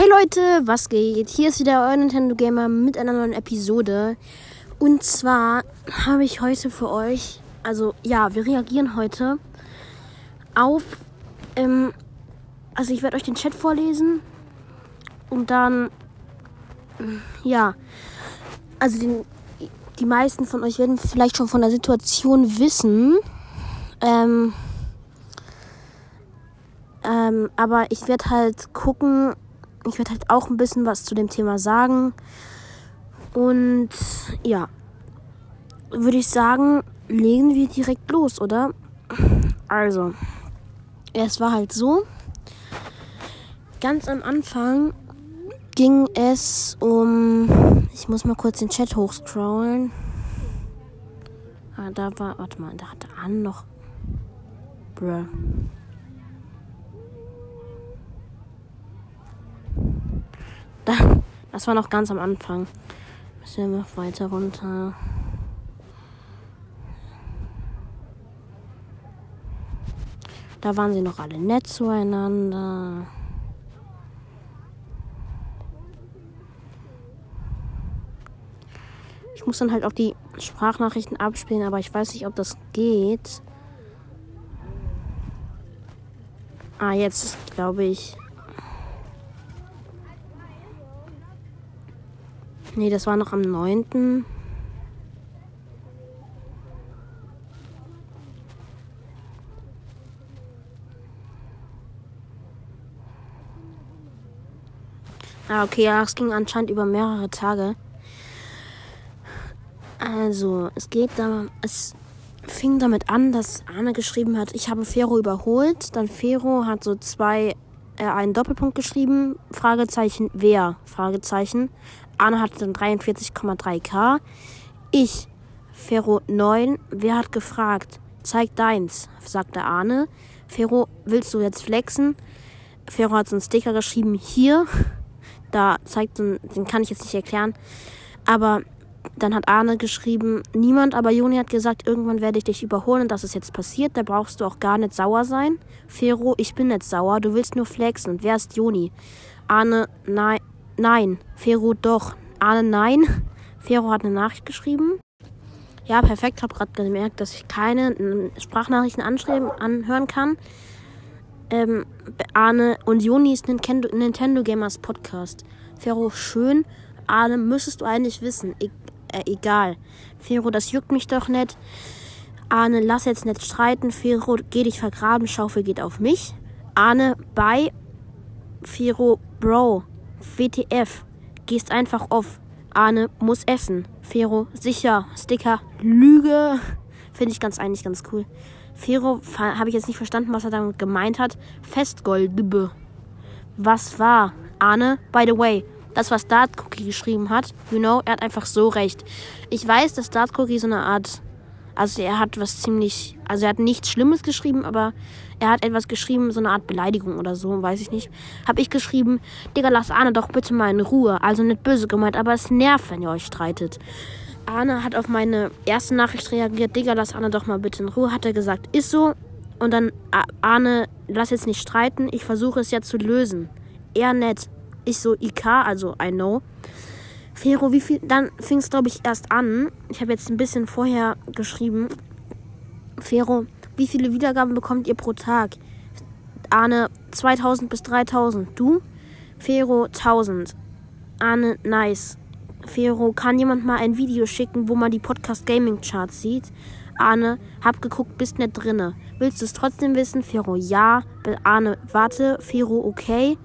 Hey Leute, was geht? Hier ist wieder euer Nintendo Gamer mit einer neuen Episode. Und zwar habe ich heute für euch, also ja, wir reagieren heute auf, ähm, also ich werde euch den Chat vorlesen und dann, ja, also den, die meisten von euch werden vielleicht schon von der Situation wissen. Ähm, ähm, aber ich werde halt gucken, ich werde halt auch ein bisschen was zu dem Thema sagen. Und ja, würde ich sagen, legen wir direkt los, oder? Also, es war halt so, ganz am Anfang ging es um. Ich muss mal kurz den Chat hochscrollen. Ah, da war. Warte mal, da hatte Anne noch. Bruh. das war noch ganz am Anfang. Müssen wir noch weiter runter. Da waren sie noch alle nett zueinander. Ich muss dann halt auch die Sprachnachrichten abspielen, aber ich weiß nicht, ob das geht. Ah, jetzt glaube ich. Nee, das war noch am 9. Ah, okay, ja, es ging anscheinend über mehrere Tage. Also, es geht da. Es fing damit an, dass Arne geschrieben hat, ich habe Fero überholt. Dann Fero hat so zwei, äh, einen Doppelpunkt geschrieben. Fragezeichen, wer? Fragezeichen. Arne hatte dann 43,3k. Ich, Fero 9. Wer hat gefragt? Zeig deins, sagte Arne. Fero, willst du jetzt flexen? Fero hat so einen Sticker geschrieben, hier. Da zeigt, den kann ich jetzt nicht erklären. Aber dann hat Arne geschrieben, niemand, aber Joni hat gesagt, irgendwann werde ich dich überholen und das ist jetzt passiert, da brauchst du auch gar nicht sauer sein. Fero, ich bin nicht sauer, du willst nur flexen. Und wer ist Joni? Arne, nein, nein. Fero, doch. Arne, nein. Fero hat eine Nachricht geschrieben. Ja, perfekt. Ich habe gerade gemerkt, dass ich keine Sprachnachrichten anhören kann. Ähm, Arne und Joni ist Nintendo, Nintendo Gamers Podcast. Fero, schön. Arne, müsstest du eigentlich wissen. E äh, egal. Fero, das juckt mich doch nicht. Arne, lass jetzt nicht streiten. Fero, geh dich vergraben. Schaufel geht auf mich. Arne, bei. Fero, Bro. WTF. Gehst einfach auf. Arne, muss essen. Fero, sicher. Sticker, Lüge. Finde ich ganz eigentlich ganz cool. Fero, habe ich jetzt nicht verstanden, was er damit gemeint hat. Festgold. Was war? Arne, by the way, das, was Dart Cookie geschrieben hat, you know, er hat einfach so recht. Ich weiß, dass Dart Cookie so eine Art, also er hat was ziemlich, also er hat nichts Schlimmes geschrieben, aber er hat etwas geschrieben, so eine Art Beleidigung oder so, weiß ich nicht. Hab ich geschrieben, Digga, lass Arne doch bitte mal in Ruhe. Also nicht böse gemeint, aber es nervt, wenn ihr euch streitet. Arne hat auf meine erste Nachricht reagiert, Digga, lass Arne doch mal bitte in Ruhe, hat er gesagt, ist so. Und dann, Arne, lass jetzt nicht streiten, ich versuche es ja zu lösen. Er nett. Ich so, IK, also I know. Fero, wie viel? Dann fing es, glaube ich, erst an. Ich habe jetzt ein bisschen vorher geschrieben. Fero, wie viele Wiedergaben bekommt ihr pro Tag? Arne, 2000 bis 3000. Du? Fero, 1000. Arne, nice. Fero, kann jemand mal ein Video schicken, wo man die Podcast Gaming Charts sieht? Arne, hab geguckt, bist nicht drinne. Willst du es trotzdem wissen? Fero, ja. Arne, warte. Fero, okay.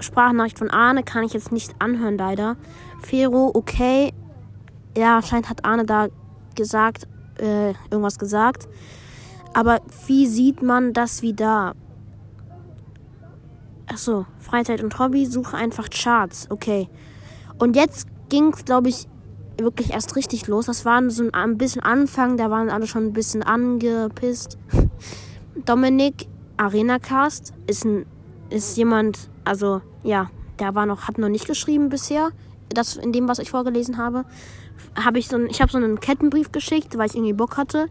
Sprachnachricht von Arne kann ich jetzt nicht anhören, leider. Fero, okay. Ja, anscheinend hat Arne da gesagt, äh, irgendwas gesagt. Aber wie sieht man das wieder? Achso, Freizeit und Hobby, suche einfach Charts. Okay. Und jetzt ging es, glaube ich, wirklich erst richtig los. Das war so ein bisschen Anfang, da waren alle schon ein bisschen angepisst. Dominik Arenacast ist ein ist jemand, also ja, der war noch, hat noch nicht geschrieben bisher. Das in dem, was ich vorgelesen habe, habe ich so, ich habe so einen Kettenbrief geschickt, weil ich irgendwie Bock hatte.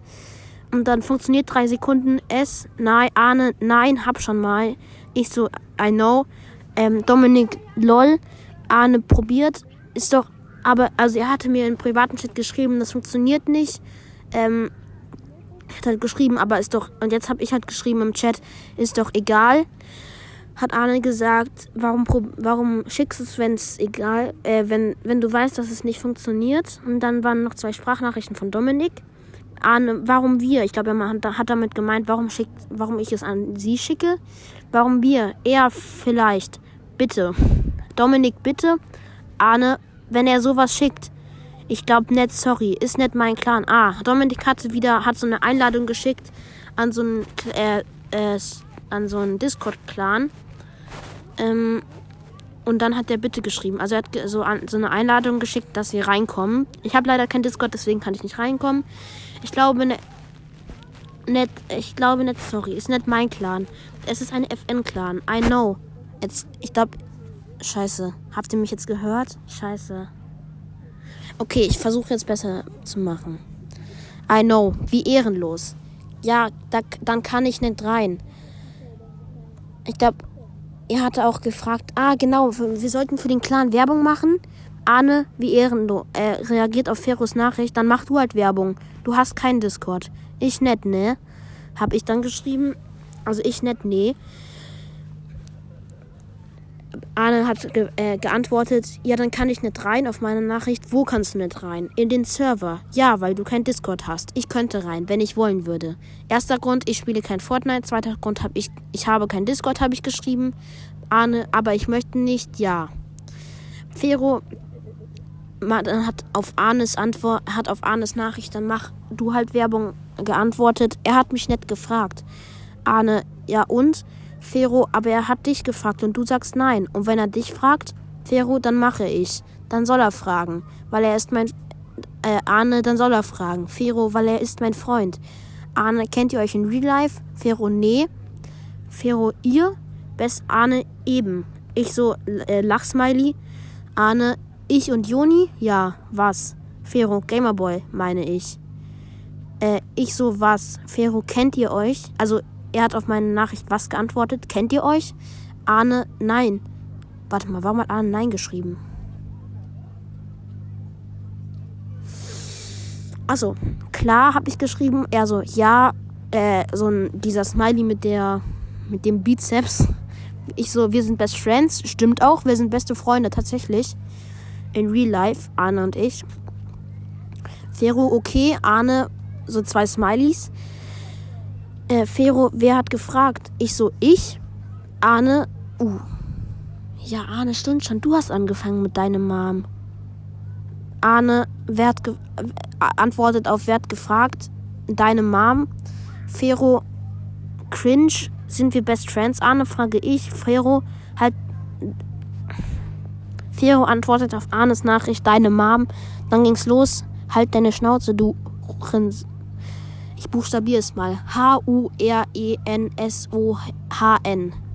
Und dann funktioniert drei Sekunden. S, nein, Ahne, nein, hab schon mal. Ich so, I know. Ähm, Dominik, lol, Arne probiert, ist doch, aber, also er hatte mir im privaten Chat geschrieben, das funktioniert nicht. Ähm, hat halt geschrieben, aber ist doch, und jetzt habe ich halt geschrieben im Chat, ist doch egal. Hat Arne gesagt, warum, warum schickst du es, wenn es egal, äh, wenn, wenn du weißt, dass es nicht funktioniert. Und dann waren noch zwei Sprachnachrichten von Dominik. Arne, warum wir? Ich glaube, er hat damit gemeint, warum, schickt, warum ich es an sie schicke. Warum wir? Er vielleicht. Bitte. Dominik, bitte. Arne, wenn er sowas schickt. Ich glaube nicht, sorry, ist nicht mein Clan. Ah, Dominik hatte wieder, hat so eine Einladung geschickt an so einen, äh, äh, an so einen Discord-Clan. Ähm, und dann hat er bitte geschrieben. Also er hat so, an, so eine Einladung geschickt, dass sie reinkommen. Ich habe leider kein Discord, deswegen kann ich nicht reinkommen. Ich glaube ne, nicht, ich glaube nicht, sorry, ist nicht mein Clan. Es ist ein FN-Clan. I know. Jetzt, ich glaube, scheiße. Habt ihr mich jetzt gehört? Scheiße. Okay, ich versuche jetzt besser zu machen. I know, wie ehrenlos. Ja, da, dann kann ich nicht rein. Ich glaube, er hatte auch gefragt, ah genau, wir sollten für den Clan Werbung machen. Arne, wie ehrenlos, äh, reagiert auf Ferus Nachricht, dann mach du halt Werbung. Du hast keinen Discord. Ich nicht, ne? Hab ich dann geschrieben. Also ich nicht, nee. Arne hat ge äh, geantwortet, ja, dann kann ich nicht rein auf meine Nachricht. Wo kannst du nicht rein? In den Server. Ja, weil du kein Discord hast. Ich könnte rein, wenn ich wollen würde. Erster Grund, ich spiele kein Fortnite. Zweiter Grund, hab ich, ich habe kein Discord, habe ich geschrieben. Arne, aber ich möchte nicht, ja. Fero hat auf Arnes Antwort, hat auf Arnes Nachricht, dann mach du halt Werbung geantwortet. Er hat mich nicht gefragt. Arne, ja und? Fero, aber er hat dich gefragt und du sagst nein. Und wenn er dich fragt, Fero, dann mache ich. Dann soll er fragen, weil er ist mein äh, Arne, dann soll er fragen. Fero, weil er ist mein Freund. Arne, kennt ihr euch in Real Life? Fero, nee. Fero, ihr? Best Arne, eben. Ich so, äh, Lachsmiley. Arne, ich und Joni? Ja, was? Fero, Gamerboy, meine ich. Äh, ich so, was? Fero, kennt ihr euch? Also, er hat auf meine Nachricht was geantwortet. Kennt ihr euch? Arne, nein. Warte mal, warum hat Arne nein geschrieben? Achso, klar habe ich geschrieben. Er so, ja, äh, so ein, dieser Smiley mit der, mit dem Bizeps. Ich so, wir sind Best Friends. Stimmt auch, wir sind beste Freunde, tatsächlich. In Real Life, Arne und ich. Fero, okay. Arne, so zwei Smileys. Äh, Fero, wer hat gefragt? Ich so, ich? Arne, uh. Ja, Arne, stimmt schon. Du hast angefangen mit deinem Mom. Arne, wer hat äh, antwortet auf, wer hat gefragt? Deine Mom. Fero, cringe. Sind wir Best Friends? Arne, frage ich. Fero, halt. Fero antwortet auf Arnes Nachricht, deine Mom. Dann ging's los. Halt deine Schnauze, du Rins. Ich buchstabiere es mal. H-U-R-E-N-S-O-H-N.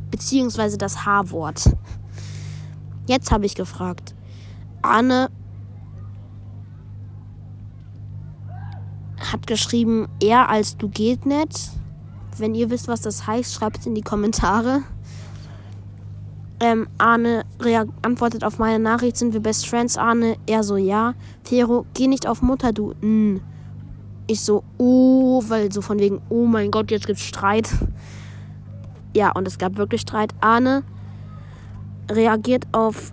Beziehungsweise das H-Wort. Jetzt habe ich gefragt. Anne hat geschrieben, er als du geht nicht. Wenn ihr wisst, was das heißt, schreibt es in die Kommentare. Ähm, Arne antwortet auf meine Nachricht, sind wir Best Friends, Arne? Er so, ja. Fero, geh nicht auf Mutter, du. N. Ich so, oh, weil so von wegen, oh mein Gott, jetzt gibt's Streit. Ja, und es gab wirklich Streit. Arne reagiert auf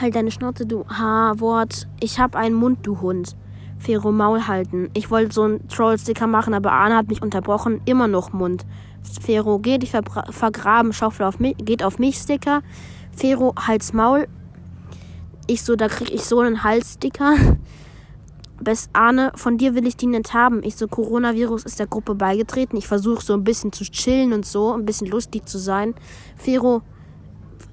halt deine Schnauze, du H-Wort. Ich hab einen Mund, du Hund. Fero Maul halten. Ich wollte so einen Troll-Sticker machen, aber Arne hat mich unterbrochen. Immer noch Mund. Fero, geh dich vergraben, Schaufel auf mich, geht auf mich, Sticker. Fero, Hals Maul. Ich so, da krieg ich so einen Hals-Sticker. Best Arne, von dir will ich die nicht haben. Ich so, Coronavirus ist der Gruppe beigetreten. Ich versuche so ein bisschen zu chillen und so, ein bisschen lustig zu sein. Fero,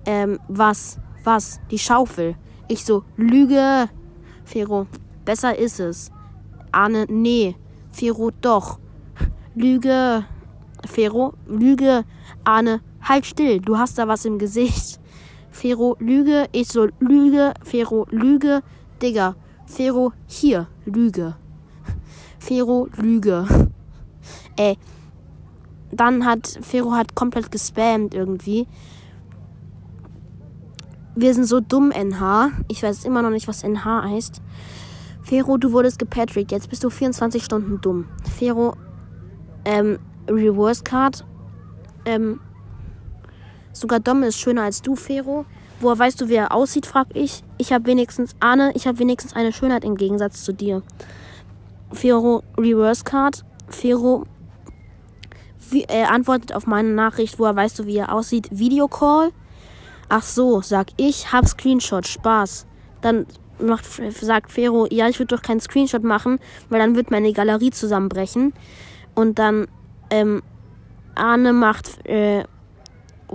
ähm, was? Was? Die Schaufel. Ich so, Lüge. Fero, besser ist es. Arne, nee. Fero, doch. Lüge. Fero, Lüge. Arne, halt still, du hast da was im Gesicht. Fero, Lüge. Ich so, Lüge. Fero, Lüge. Digga, Fero, hier, Lüge. Fero, Lüge. Ey. Dann hat, Fero hat komplett gespammt irgendwie. wir sind so dumm, NH. Ich weiß immer noch nicht, was NH heißt. Fero, du wurdest gepatrickt. Jetzt bist du 24 Stunden dumm. Fero, ähm, Reverse Card. Ähm, sogar Dom ist schöner als du, Fero. Woher weißt du, wie er aussieht, frag ich. Ich habe wenigstens, Ahne, ich habe wenigstens eine Schönheit im Gegensatz zu dir. Fero, Reverse Card. Fero, wie, äh, antwortet auf meine Nachricht, woher weißt du, wie er aussieht. Videocall. Ach so, sag ich, hab Screenshot, Spaß. Dann macht, sagt Fero, ja, ich würde doch keinen Screenshot machen, weil dann wird meine Galerie zusammenbrechen. Und dann, ähm, Arne macht, äh,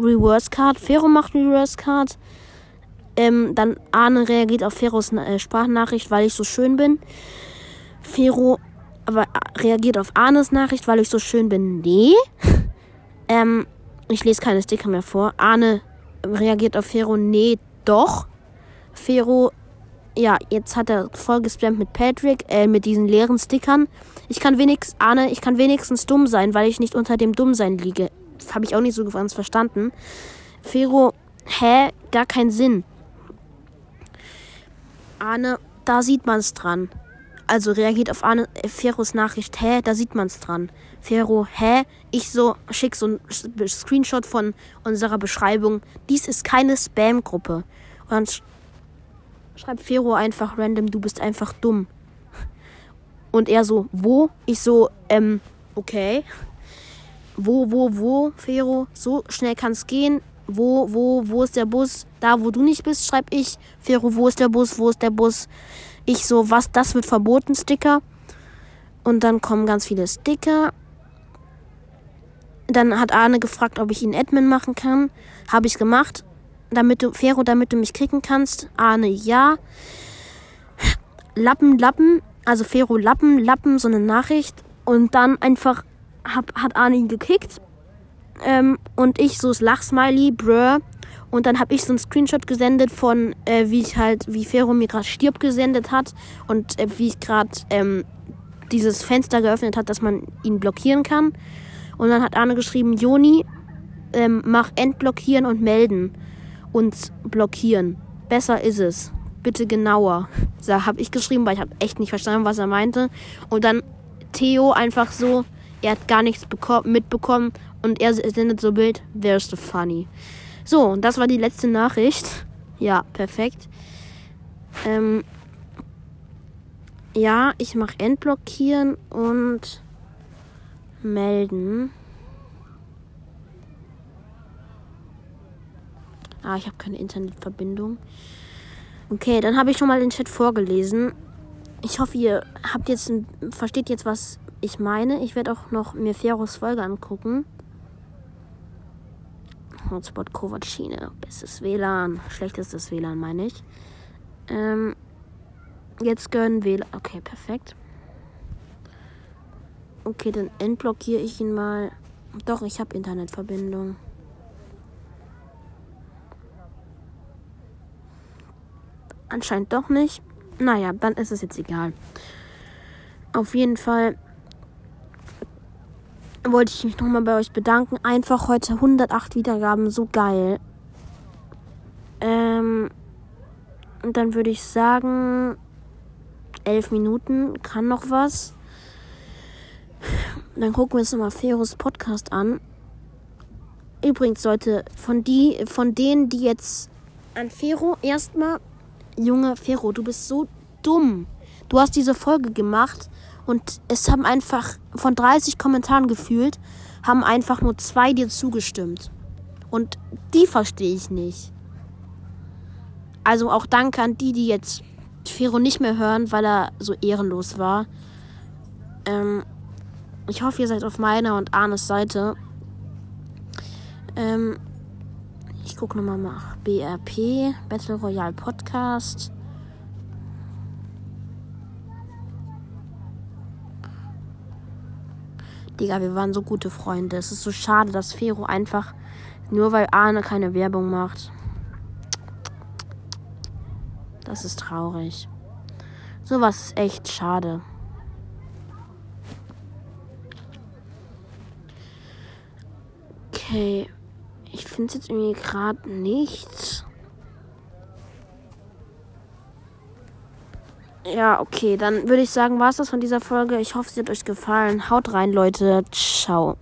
Reverse Card, Fero macht Reverse Card. Ähm, dann Arne reagiert auf Feros äh, Sprachnachricht, weil ich so schön bin. Fero aber reagiert auf Arnes Nachricht, weil ich so schön bin. Nee. ähm, ich lese keine Sticker mehr vor. Arne reagiert auf Fero. Nee, doch. Fero, ja, jetzt hat er voll gespammt mit Patrick, äh, mit diesen leeren Stickern. Ich kann wenigstens, Arne, ich kann wenigstens dumm sein, weil ich nicht unter dem Dummsein liege. Habe ich auch nicht so ganz verstanden. Fero, hä? Gar keinen Sinn. Arne, da sieht man's dran also reagiert auf Arne, äh, Feros Nachricht, hä, da sieht man's dran. Fero, hä? Ich so, schick so ein Screenshot von unserer Beschreibung. Dies ist keine Spam-Gruppe. Und dann sch schreibt Fero einfach random, du bist einfach dumm. Und er so, wo? Ich so, ähm, okay. Wo, wo, wo, Fero? So schnell kann's gehen. Wo, wo, wo ist der Bus? Da, wo du nicht bist, schreib ich. Fero, wo ist der Bus? Wo ist der Bus? Ich so, was, das wird verboten, Sticker. Und dann kommen ganz viele Sticker. Dann hat Arne gefragt, ob ich ihn Admin machen kann. Habe ich gemacht. Damit du, Fero, damit du mich kriegen kannst. Arne, ja. Lappen, Lappen. Also Fero, Lappen, Lappen, so eine Nachricht. Und dann einfach hab, hat Arne ihn gekickt. Ähm, und ich so das Lachsmiley, brr. Und dann habe ich so einen Screenshot gesendet von, äh, wie ich halt, wie Fero mir gerade stirb gesendet hat und äh, wie ich gerade ähm, dieses Fenster geöffnet hat, dass man ihn blockieren kann. Und dann hat Arne geschrieben, Joni, ähm, mach entblockieren und melden und blockieren. Besser ist es. Bitte genauer. So habe ich geschrieben, weil ich habe echt nicht verstanden, was er meinte. Und dann Theo einfach so, er hat gar nichts mitbekommen und er sendet so Bild, there's the funny. So, und das war die letzte Nachricht. Ja, perfekt. Ähm, ja, ich mache Endblockieren und melden. Ah, ich habe keine Internetverbindung. Okay, dann habe ich schon mal den Chat vorgelesen. Ich hoffe, ihr habt jetzt versteht jetzt, was ich meine. Ich werde auch noch mir Feros Folge angucken. Hotspot Kovac-Schiene. Bestes WLAN. Schlechtestes WLAN, meine ich. Ähm, jetzt gönnen WLAN. Okay, perfekt. Okay, dann entblockiere ich ihn mal. Doch, ich habe Internetverbindung. Anscheinend doch nicht. Naja, dann ist es jetzt egal. Auf jeden Fall wollte ich mich nochmal bei euch bedanken. Einfach heute 108 Wiedergaben, so geil. Ähm, und dann würde ich sagen, 11 Minuten kann noch was. Dann gucken wir uns nochmal Feros Podcast an. Übrigens, Leute, von, die, von denen, die jetzt an Fero erstmal, Junge Fero, du bist so dumm. Du hast diese Folge gemacht und es haben einfach von 30 Kommentaren gefühlt, haben einfach nur zwei dir zugestimmt. Und die verstehe ich nicht. Also auch danke an die, die jetzt Fero nicht mehr hören, weil er so ehrenlos war. Ähm, ich hoffe, ihr seid auf meiner und Arnes Seite. Ähm, ich gucke nochmal nach BRP, Battle Royale Podcast. Digga, wir waren so gute Freunde. Es ist so schade, dass Fero einfach nur weil Arne keine Werbung macht. Das ist traurig. Sowas ist echt schade. Okay. Ich finde es jetzt irgendwie gerade nichts. Ja, okay, dann würde ich sagen, war es das von dieser Folge. Ich hoffe, sie hat euch gefallen. Haut rein, Leute. Ciao.